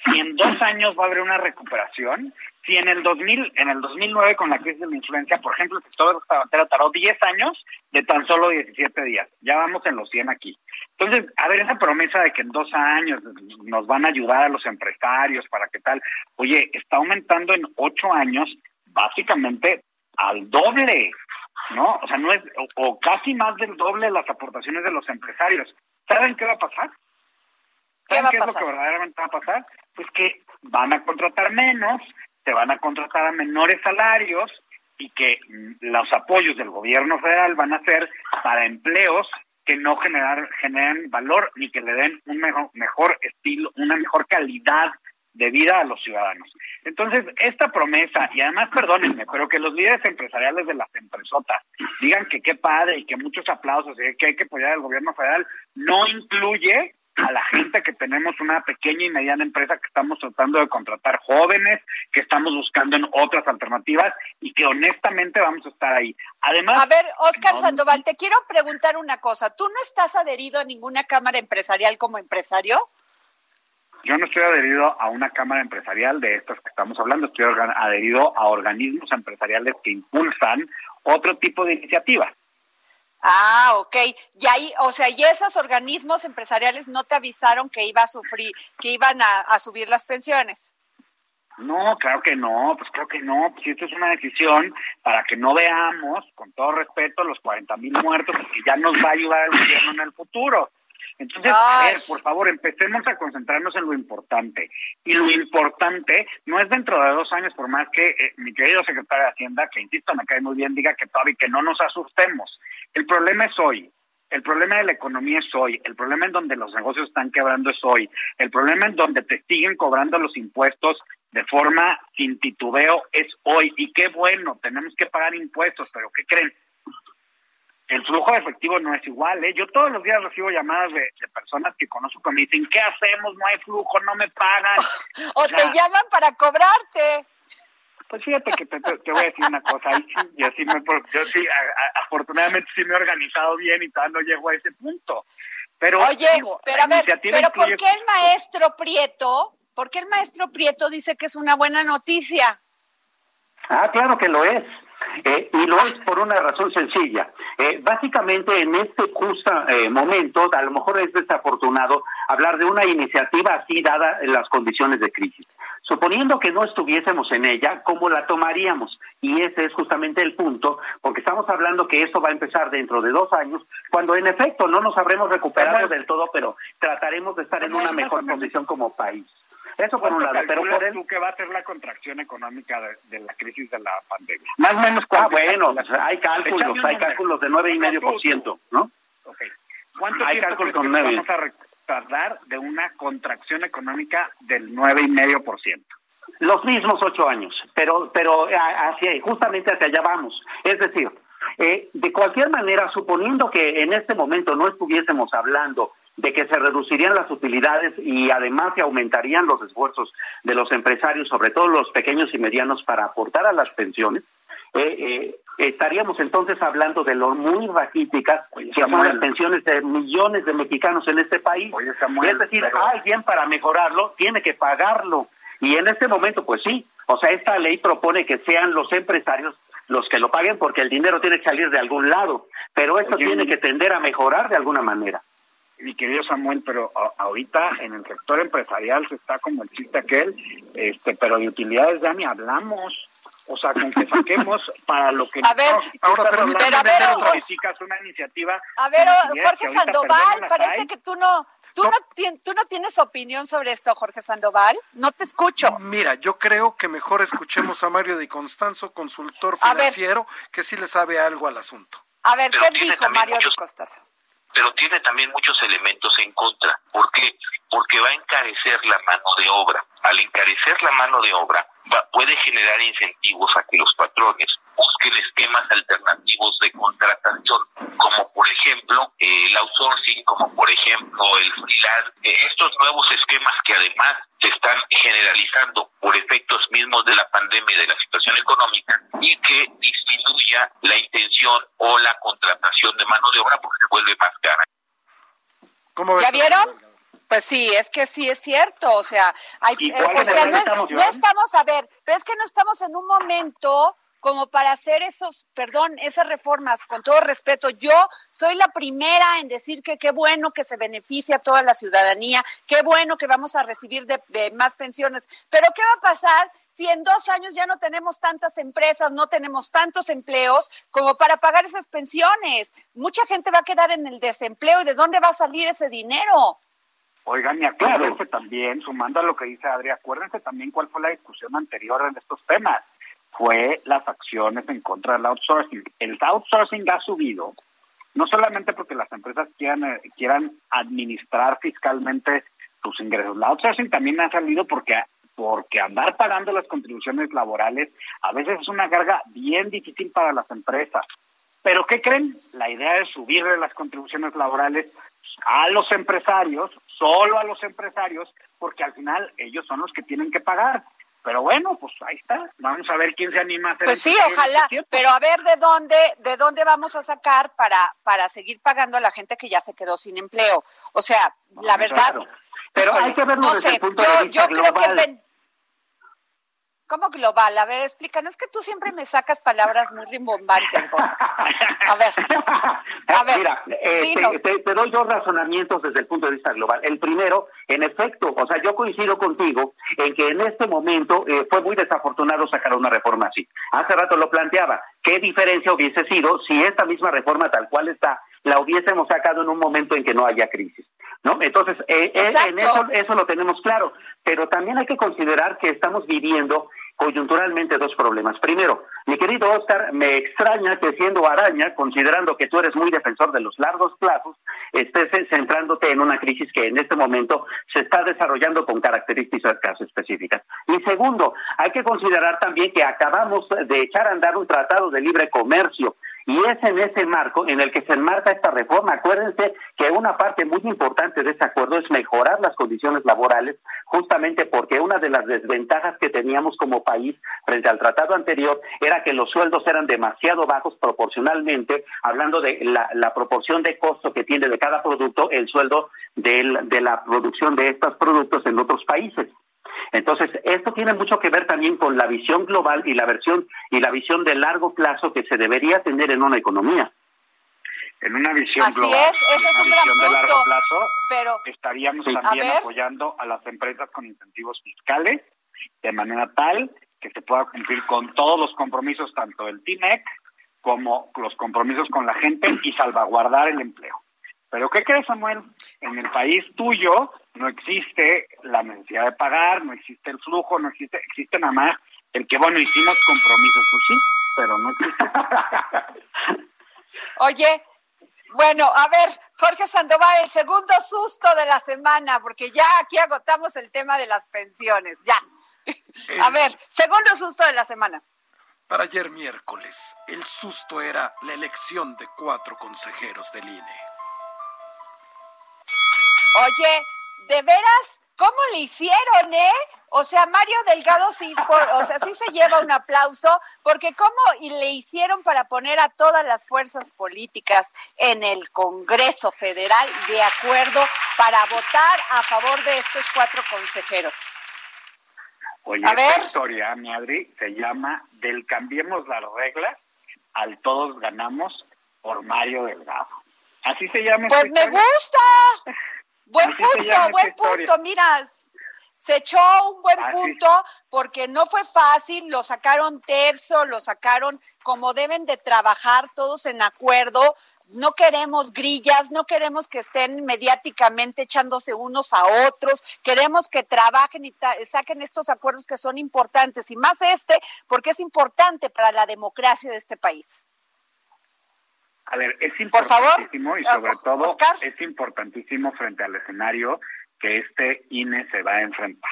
si en dos años va a haber una recuperación, si en el 2000, en el 2009 con la crisis de la influencia, por ejemplo, el sector restaurantero tardó 10 años de tan solo 17 días. Ya vamos en los 100 aquí. Entonces, a ver, esa promesa de que en dos años nos van a ayudar a los empresarios para qué tal, oye, está aumentando en ocho años básicamente al doble, ¿no? O sea, no es, o, o casi más del doble las aportaciones de los empresarios. ¿Saben qué va a pasar? ¿Qué ¿Saben qué es lo que verdaderamente va a pasar? Pues que van a contratar menos, se van a contratar a menores salarios y que los apoyos del gobierno federal van a ser para empleos que no generar, generen valor ni que le den un mejor, mejor estilo, una mejor calidad de vida a los ciudadanos. Entonces, esta promesa, y además, perdónenme, pero que los líderes empresariales de las empresotas digan que qué padre y que muchos aplausos y que hay que apoyar al gobierno federal, no incluye a la gente que tenemos una pequeña y mediana empresa que estamos tratando de contratar jóvenes, que estamos buscando en otras alternativas y que honestamente vamos a estar ahí. Además, A ver, Oscar no- Sandoval, te quiero preguntar una cosa. ¿Tú no estás adherido a ninguna cámara empresarial como empresario? Yo no estoy adherido a una cámara empresarial de estas que estamos hablando, estoy adherido a organismos empresariales que impulsan otro tipo de iniciativas. Ah, ok. Y ahí, o sea, y esos organismos empresariales no te avisaron que iba a sufrir, que iban a, a subir las pensiones. No, claro que no, pues creo que no, pues esto es una decisión para que no veamos, con todo respeto, los 40 mil muertos, que ya nos va a ayudar el gobierno en el futuro. Entonces, a ver, por favor, empecemos a concentrarnos en lo importante. Y lo importante no es dentro de dos años, por más que eh, mi querido secretario de Hacienda, que insisto, me cae muy bien, diga que todavía que no nos asustemos. El problema es hoy. El problema de la economía es hoy. El problema en donde los negocios están quebrando es hoy. El problema en donde te siguen cobrando los impuestos de forma sin titubeo es hoy. Y qué bueno, tenemos que pagar impuestos, pero ¿qué creen? El flujo de efectivo no es igual, ¿eh? Yo todos los días recibo llamadas de, de personas que conozco que me dicen, ¿qué hacemos? No hay flujo, no me pagan. <laughs> O sea, te llaman para cobrarte. Pues fíjate que te, voy a decir una cosa, ahí sí, yo sí, me, yo sí, a- a- afortunadamente sí me he organizado bien y todavía no llego a ese punto. Pero, Oye, digo, pero a ver, pero ¿por qué el maestro Prieto, por qué el maestro Prieto dice que es una buena noticia? Ah, claro que lo es. Eh, y lo es por una razón sencilla. Eh, básicamente, en este justo eh, momento, a lo mejor es desafortunado hablar de una iniciativa así dada en las condiciones de crisis. Suponiendo que no estuviésemos en ella, ¿cómo la tomaríamos? Y ese es justamente el punto, porque estamos hablando que esto va a empezar dentro de dos años, cuando en efecto no nos habremos recuperado del todo, pero trataremos de estar en una mejor condición como país. Eso por un lado, pero por el... tú que va a ser la contracción económica de, la crisis de la pandemia? Más o menos. Ah, bueno, hay cálculos, hay cálculos de nueve y medio por ciento, ¿no? Okay. ¿Cuánto hay cálculos con vamos a retardar de una contracción económica del nueve y medio por ciento? Los mismos ocho años, pero pero hacia justamente hacia allá vamos. Es decir, eh, de cualquier manera, suponiendo que en este momento no estuviésemos hablando de que se reducirían las utilidades y además se aumentarían los esfuerzos de los empresarios, sobre todo los pequeños y medianos, para aportar a las pensiones, eh, eh, estaríamos entonces hablando de lo muy raquíticas que son las pensiones de millones de mexicanos en este país. es decir, alguien para mejorarlo tiene que pagarlo. Y en este momento, pues sí, o sea, esta ley propone que sean los empresarios los que lo paguen porque el dinero tiene que salir de algún lado, pero esto tiene que tender a mejorar de alguna manera mi querido Samuel, pero ahorita en el sector empresarial se está como el chiste aquel, este, pero de utilidades ya ni hablamos. O sea, con que saquemos para lo que... <laughs> A ver, ahora permítame a ver, una iniciativa... A ver, Jorge Sandoval, parece que tú no... ¿Tú no. ¿Tú no tienes opinión sobre esto, Jorge Sandoval? No te escucho. Mira, yo creo que mejor escuchemos a Mario Di Constanzo, consultor financiero, que sí le sabe algo al asunto. A ver, ¿qué dijo Mario Di Constanzo? pero tiene también muchos elementos en contra. ¿Por qué? Porque va a encarecer la mano de obra. Al encarecer la mano de obra, puede generar incentivos a que los patrones busquen esquemas alternativos de contratación, como por ejemplo el outsourcing, como por ejemplo el freelance, eh, estos nuevos esquemas que además se están generalizando por efectos mismos de la pandemia y de la situación económica y que disminuya la intención o la contratación de mano de obra porque se vuelve más cara. ¿Ya vieron? Pues sí, es que sí es cierto, o sea, hay, eh, o sea, no, no, estamos, a ver, pero es que no estamos en un momento como para hacer esos, perdón, esas reformas, con todo respeto. Yo soy la primera en decir que qué bueno que se beneficia a toda la ciudadanía, qué bueno que vamos a recibir de, más pensiones, pero ¿qué va a pasar si en dos años ya no tenemos tantas empresas, no tenemos tantos empleos como para pagar esas pensiones? Mucha gente va a quedar en el desempleo y de dónde va a salir ese dinero. Oigan, y acuérdense también, sumando a lo que dice Adri, acuérdense también cuál fue la discusión anterior en estos temas fue las acciones en contra del outsourcing. El outsourcing ha subido, no solamente porque las empresas quieran, eh, quieran administrar fiscalmente sus ingresos, el outsourcing también ha salido porque porque andar pagando las contribuciones laborales a veces es una carga bien difícil para las empresas. Pero ¿qué creen? La idea es subirle las contribuciones laborales a los empresarios, solo a los empresarios, porque al final ellos son los que tienen que pagar. Pero bueno, pues ahí está. Vamos a ver quién se anima a hacer. Pues sí, ojalá. Pero a ver de dónde, de dónde vamos a sacar para para seguir pagando a la gente que ya se quedó sin empleo. O sea, la verdad. Pero hay que verlo no desde sé, el punto yo, de vista yo creo que ¿Cómo global? A ver, explícanos. Es que tú siempre me sacas palabras muy rimbombantes. A ver, <laughs> a ver. Mira, eh, te, doy dos razonamientos desde el punto de vista global. El primero, en efecto, o sea, yo coincido contigo en que en este momento eh, fue muy desafortunado sacar una reforma así. Hace rato lo planteaba. ¿Qué diferencia hubiese sido si esta misma reforma tal cual está la hubiésemos sacado en un momento en que no haya crisis? ¿no? Entonces, eh, en eso, eso lo tenemos claro, pero también hay que considerar que estamos viviendo coyunturalmente dos problemas. Primero, mi querido Oscar, me extraña que siendo araña, considerando que tú eres muy defensor de los largos plazos, estés centrándote en una crisis que en este momento se está desarrollando con características específicas. Y segundo, hay que considerar también que acabamos de echar a andar un tratado de libre comercio y es en ese marco en el que se enmarca esta reforma. Acuérdense que una parte muy importante de este acuerdo es mejorar las condiciones laborales, justamente porque una de las desventajas que teníamos como país frente al tratado anterior era que los sueldos eran demasiado bajos proporcionalmente, hablando de la, proporción de costo que tiene de cada producto el sueldo de la producción de estos productos en otros países. Entonces, esto tiene mucho que ver también con la visión global y la versión y la visión de largo plazo que se debería tener en una economía. En una visión Así global, es, ese es una un gran visión de largo punto, plazo, pero estaríamos Sí. también A apoyando a las empresas con incentivos fiscales de manera tal que se pueda cumplir con todos los compromisos, tanto del TIMEC como los compromisos con la gente y salvaguardar el empleo. Pero ¿qué crees, Samuel? En el país tuyo no existe la necesidad de pagar, no existe el flujo, no existe, existe nada más el que, bueno, hicimos compromisos, pues sí, pero no existe. <laughs> Oye, bueno, a ver, Jorge Sandoval, el segundo susto de la semana, porque ya aquí agotamos el tema de las pensiones, ya. <laughs> A ver, segundo susto de la semana. Para ayer miércoles, el susto era la elección de cuatro consejeros del INE. Oye, ¿de veras? ¿Cómo le hicieron, eh? O sea, Mario Delgado sí, por- o sea, sí se lleva un aplauso, porque cómo y le hicieron para poner a todas las fuerzas políticas en el Congreso Federal de acuerdo para votar a favor de estos cuatro consejeros. Oye, A esta ver. historia, mi Adri, se llama Del cambiemos las reglas al todos ganamos por Mario Delgado. Así se llama Pues me historia. gusta. <laughs> Buen Así punto, buen punto. Mira, se echó un buen Así. punto porque no fue fácil, lo sacaron terzo, lo sacaron como deben de trabajar todos en acuerdo. No queremos grillas, no queremos que estén mediáticamente echándose unos a otros, queremos que trabajen y saquen estos acuerdos que son importantes y más este porque es importante para la democracia de este país. A ver, es Por favor, importantísimo y sobre todo Oscar. es importantísimo frente al escenario que este INE se va a enfrentar.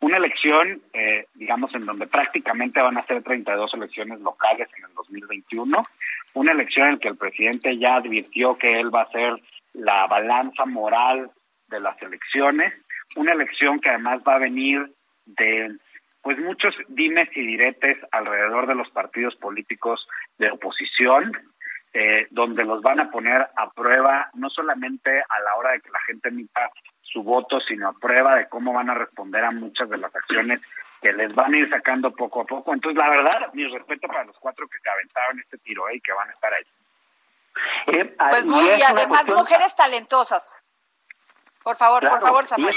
Una elección, eh, digamos, en donde prácticamente van a ser 32 elecciones locales en el 2021, una elección en la que el presidente ya advirtió que él va a ser la balanza moral de las elecciones, una elección que además va a venir de pues muchos dimes y diretes alrededor de los partidos políticos de oposición, eh, donde los van a poner a prueba no solamente a la hora de que la gente emita su voto, sino a prueba de cómo van a responder a muchas de las acciones que les van a ir sacando poco a poco. Entonces, la verdad, mi respeto para los cuatro que se aventaron este tiro ¿eh? y que van a estar ahí. Eh, Pues muy, y además cuestión- mujeres talentosas. Por favor, por favor, Samuel.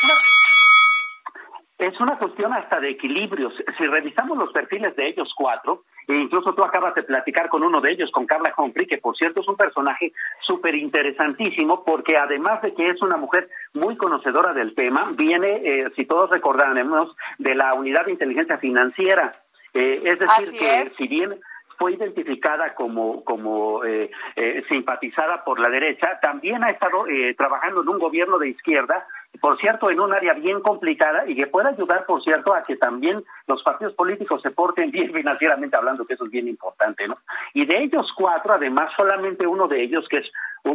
Es una cuestión hasta de equilibrios. Si revisamos los perfiles de ellos cuatro, e incluso tú acabas de platicar con uno de ellos, con Carla Humphrey, que por cierto es un personaje súper interesantísimo, porque además de que es una mujer muy conocedora del tema, viene, eh, si todos recordamos, de la unidad de inteligencia financiera. Eh, es decir, Así que es. si bien fue identificada como, como eh, eh, simpatizada por la derecha, también ha estado eh, trabajando en un gobierno de izquierda, por cierto, en un área bien complicada y que puede ayudar, por cierto, a que también los partidos políticos se porten bien <laughs> financieramente hablando, que eso es bien importante, ¿no? Y de ellos cuatro, además, solamente uno de ellos, que es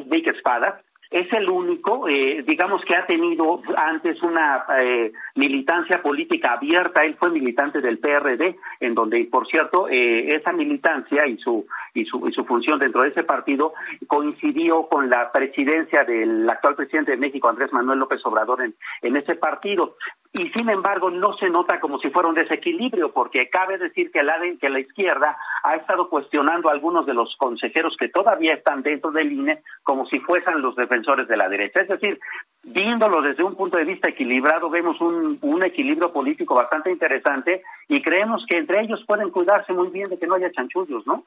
Vic Espada, es el único, eh, digamos, que ha tenido antes una eh, militancia política abierta. Él fue militante del PRD, en donde, por cierto, eh, esa militancia y su, y, su, y su función dentro de ese partido coincidió con la presidencia del actual presidente de México, Andrés Manuel López Obrador, en, en ese partido. Y sin embargo, no se nota como si fuera un desequilibrio, porque cabe decir que la, que la izquierda ha estado cuestionando a algunos de los consejeros que todavía están dentro del INE como si fuesen los defensores de la derecha. Es decir, viéndolo desde un punto de vista equilibrado, vemos un, un equilibrio político bastante interesante y creemos que entre ellos pueden cuidarse muy bien de que no haya chanchullos, ¿no?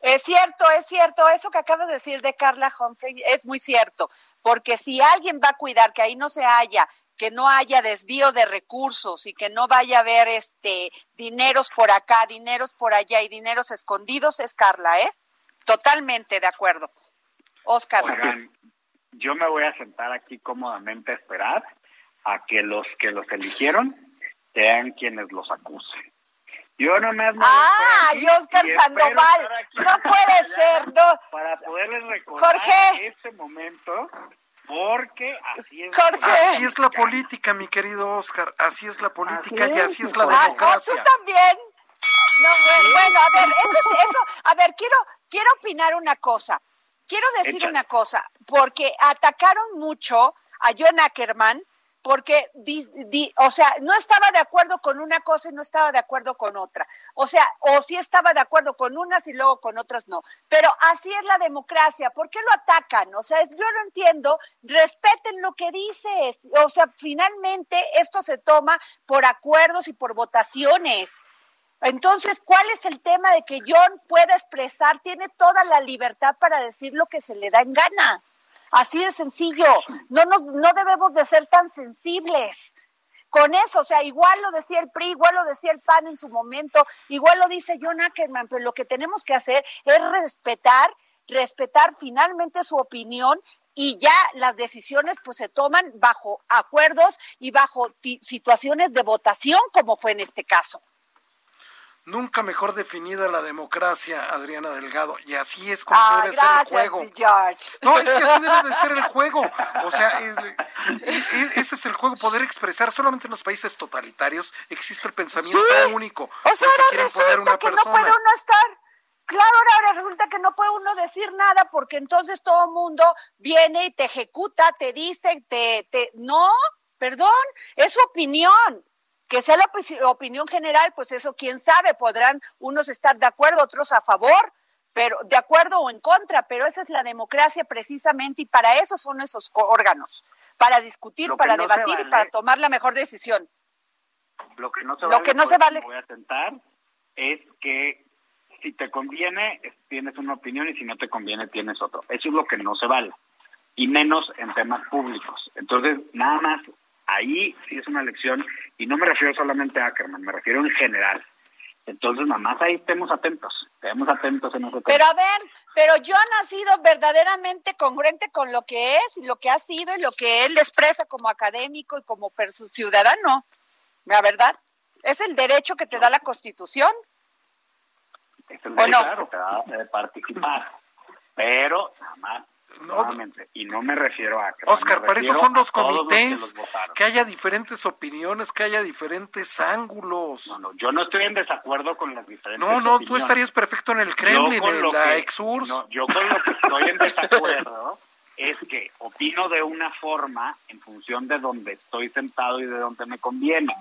Es cierto, es cierto. Eso que acabas de decir de Carla Humphrey es muy cierto. Porque si alguien va a cuidar que ahí no se haya, que no haya desvío de recursos y que no vaya a haber este dineros por acá, dineros por allá y dineros escondidos, es Carla, ¿eh? Totalmente de acuerdo. Oscar. Yo me voy a sentar aquí cómodamente a esperar a que los que los eligieron sean quienes los acusen. Yo no me Ah, y Oscar Sandoval. No puede <laughs> ser, no. Para poderles recordar Jorge. este momento, porque así es. Jorge. Así es la política, mi querido Oscar. Así es la política Así y así es la hijo. Ah, democracia. ¿no, tú también. No, bueno, bueno, a ver, eso es eso. A ver, quiero quiero opinar una cosa. Quiero decir una cosa, porque atacaron mucho a John Ackerman porque, o sea, no estaba de acuerdo con una cosa y no estaba de acuerdo con otra. O sea, o sí estaba de acuerdo con unas y luego con otras no. Pero así es la democracia. ¿Por qué lo atacan? O sea, yo no entiendo. Respeten lo que dices. O sea, finalmente esto se toma por acuerdos y por votaciones. Entonces, ¿cuál es el tema de que John pueda expresar? Tiene toda la libertad para decir lo que se le da en gana. Así de sencillo. No, nos, no debemos de ser tan sensibles con eso, o sea, igual lo decía el PRI, igual lo decía el PAN en su momento, igual lo dice John Ackerman, pero lo que tenemos que hacer es respetar, respetar finalmente su opinión y ya las decisiones pues se toman bajo acuerdos y bajo situaciones de votación como fue en este caso. Nunca mejor definida la democracia, Adriana Delgado. Y así es como ah, debe ser el juego. George. No, es que así debe de ser el <laughs> juego. O sea, ese es el juego, poder expresar. Solamente en los países totalitarios existe el pensamiento único. O sea, ahora resulta que no puede uno estar... Claro, ahora resulta que no puede uno decir nada porque entonces todo el mundo viene y te ejecuta, te dice, te, te... No, perdón, es su opinión que sea la opinión general, pues eso quién sabe, podrán unos estar de acuerdo, otros a favor, pero de acuerdo o en contra, pero esa es la democracia precisamente y para eso son esos órganos, para discutir, para debatir y para tomar la mejor decisión. Lo que no se vale, que no se vale. voy a tentar es que si te conviene tienes una opinión y si no te conviene tienes otro. Eso es lo que no se vale y menos en temas públicos. Entonces, nada más ahí sí es una elección y no me refiero solamente a Ackerman, me refiero en general. Entonces, nada más ahí estemos atentos, estemos atentos en ese Pero a ver, pero John ha sido verdaderamente congruente con lo que es y lo que ha sido y lo que él expresa como académico y como ciudadano, ¿la verdad? Es el derecho que te da la Constitución. Es el derecho, claro, de participar, pero y no me refiero a... Oscar, para eso son los comités, que, haya diferentes opiniones, que haya diferentes ángulos. No, no, yo no estoy en desacuerdo con las diferentes No, no, tú estarías perfecto en el Kremlin, en la Exurs. No, yo con lo que estoy en desacuerdo <laughs> es que opino de una forma en función de donde estoy sentado y de donde me conviene.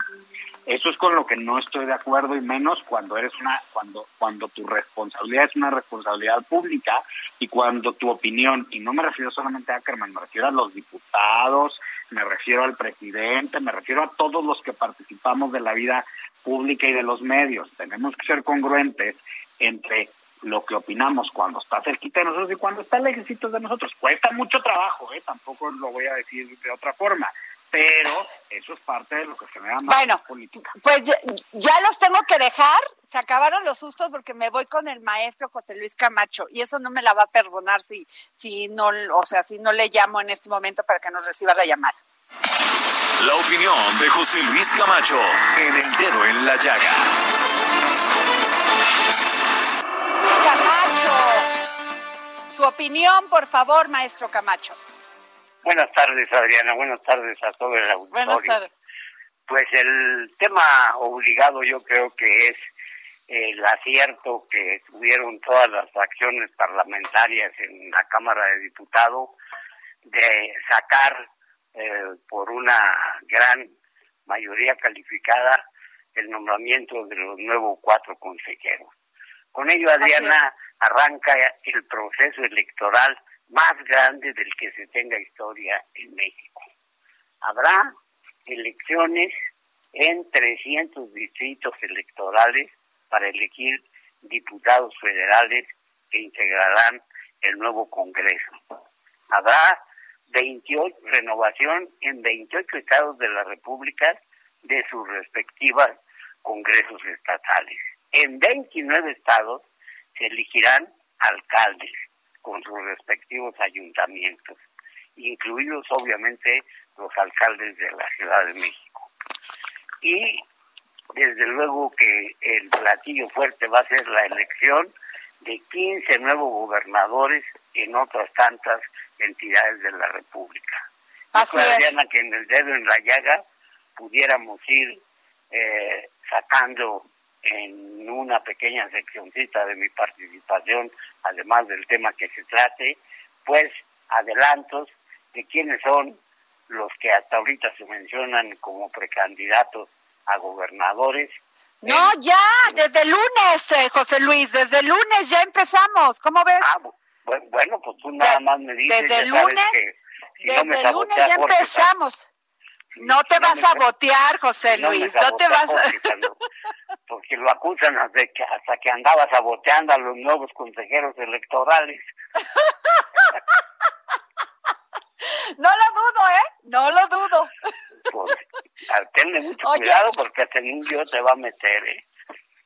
Eso es con lo que no estoy de acuerdo y menos cuando eres una cuando cuando tu responsabilidad es una responsabilidad pública y cuando tu opinión y no me refiero solamente a Ackerman, me refiero a los diputados, me refiero al presidente, me refiero a todos los que participamos de la vida pública y de los medios. Tenemos que ser congruentes entre lo que opinamos cuando está cerquita de nosotros y cuando está lejecitos de nosotros. Cuesta mucho trabajo, ¿eh? tampoco lo voy a decir de otra forma pero eso es parte de lo que se me llama bueno, política. Pues ya, los tengo que dejar, se acabaron los sustos porque me voy con el maestro José Luis Camacho y eso no me la va a perdonar si, si no, o sea, si no le llamo en este momento para que nos reciba la llamada. La opinión de José Luis Camacho en el dedo en la llaga. Camacho, su opinión, por favor, maestro Camacho. Buenas tardes, Adriana. Buenas tardes a todo el auditorio. Buenas tardes. Pues el tema obligado yo creo que es el acierto que tuvieron todas las fracciones parlamentarias en la Cámara de Diputados de sacar eh, por una gran mayoría calificada el nombramiento de los nuevos cuatro consejeros. Con ello, Adriana, arranca el proceso electoral más grande del que se tenga historia en México. Habrá elecciones en 300 distritos electorales para elegir diputados federales que integrarán el nuevo Congreso. Habrá 28 renovación en 28 estados de la República de sus respectivas congresos estatales. En 29 estados se elegirán alcaldes con sus respectivos ayuntamientos, incluidos obviamente los alcaldes de la Ciudad de México. Y desde luego que el platillo fuerte va a ser la elección de 15 nuevos gobernadores en otras tantas entidades de la República. Así es. que en el dedo en la llaga pudiéramos ir eh, sacando en una pequeña seccioncita de mi participación, además del tema que se trate, pues adelantos de quiénes son los que hasta ahorita se mencionan como precandidatos a gobernadores. No, ya, desde el lunes, eh, José Luis, desde el lunes ya empezamos. ¿Cómo ves? Ah, bueno, pues tú nada más me dices. Desde el lunes, desde el lunes ya empezamos. No te vas a botear, José Luis, no, te vas a... Porque, lo acusan hasta que, hasta que andaba saboteando a los nuevos consejeros electorales. <laughs> no lo dudo, ¿eh? No lo dudo. Pues, tenle mucho <laughs> cuidado porque hasta un yo te va a meter, ¿eh?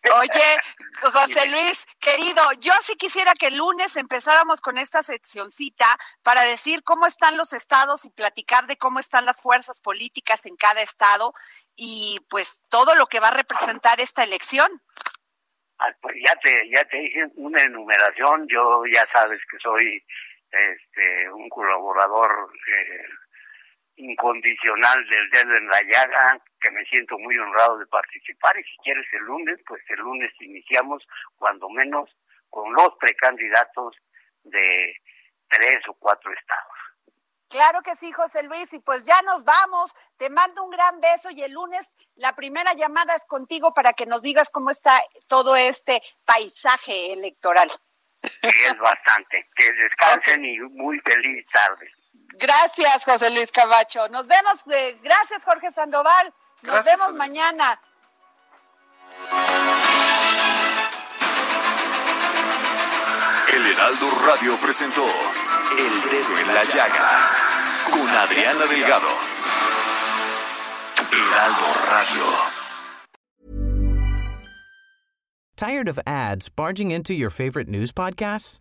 Oye, José Luis, querido, yo sí quisiera que el lunes empezáramos con esta seccioncita para decir cómo están los estados y platicar de cómo están las fuerzas políticas en cada estado y pues todo lo que va a representar esta elección. Ah, pues ya te ya te dije una enumeración, yo ya sabes que soy este un colaborador eh, incondicional del dedo en la llaga, que me siento muy honrado de participar y si quieres el lunes, pues el lunes iniciamos cuando menos con los precandidatos de tres o cuatro estados. Claro que sí, José Luis, y pues ya nos vamos. Te mando un gran beso y el lunes la primera llamada es contigo para que nos digas cómo está todo este paisaje electoral. es bastante. Que descansen y muy feliz tarde. Gracias, José Luis Camacho. Nos vemos. Eh, gracias, Jorge Sandoval. Nos vemos mañana. El Heraldo Radio presentó El Dedo en la Llaga con Adriana Delgado. Heraldo Radio. ¿Tired of ads barging into your favorite news podcasts?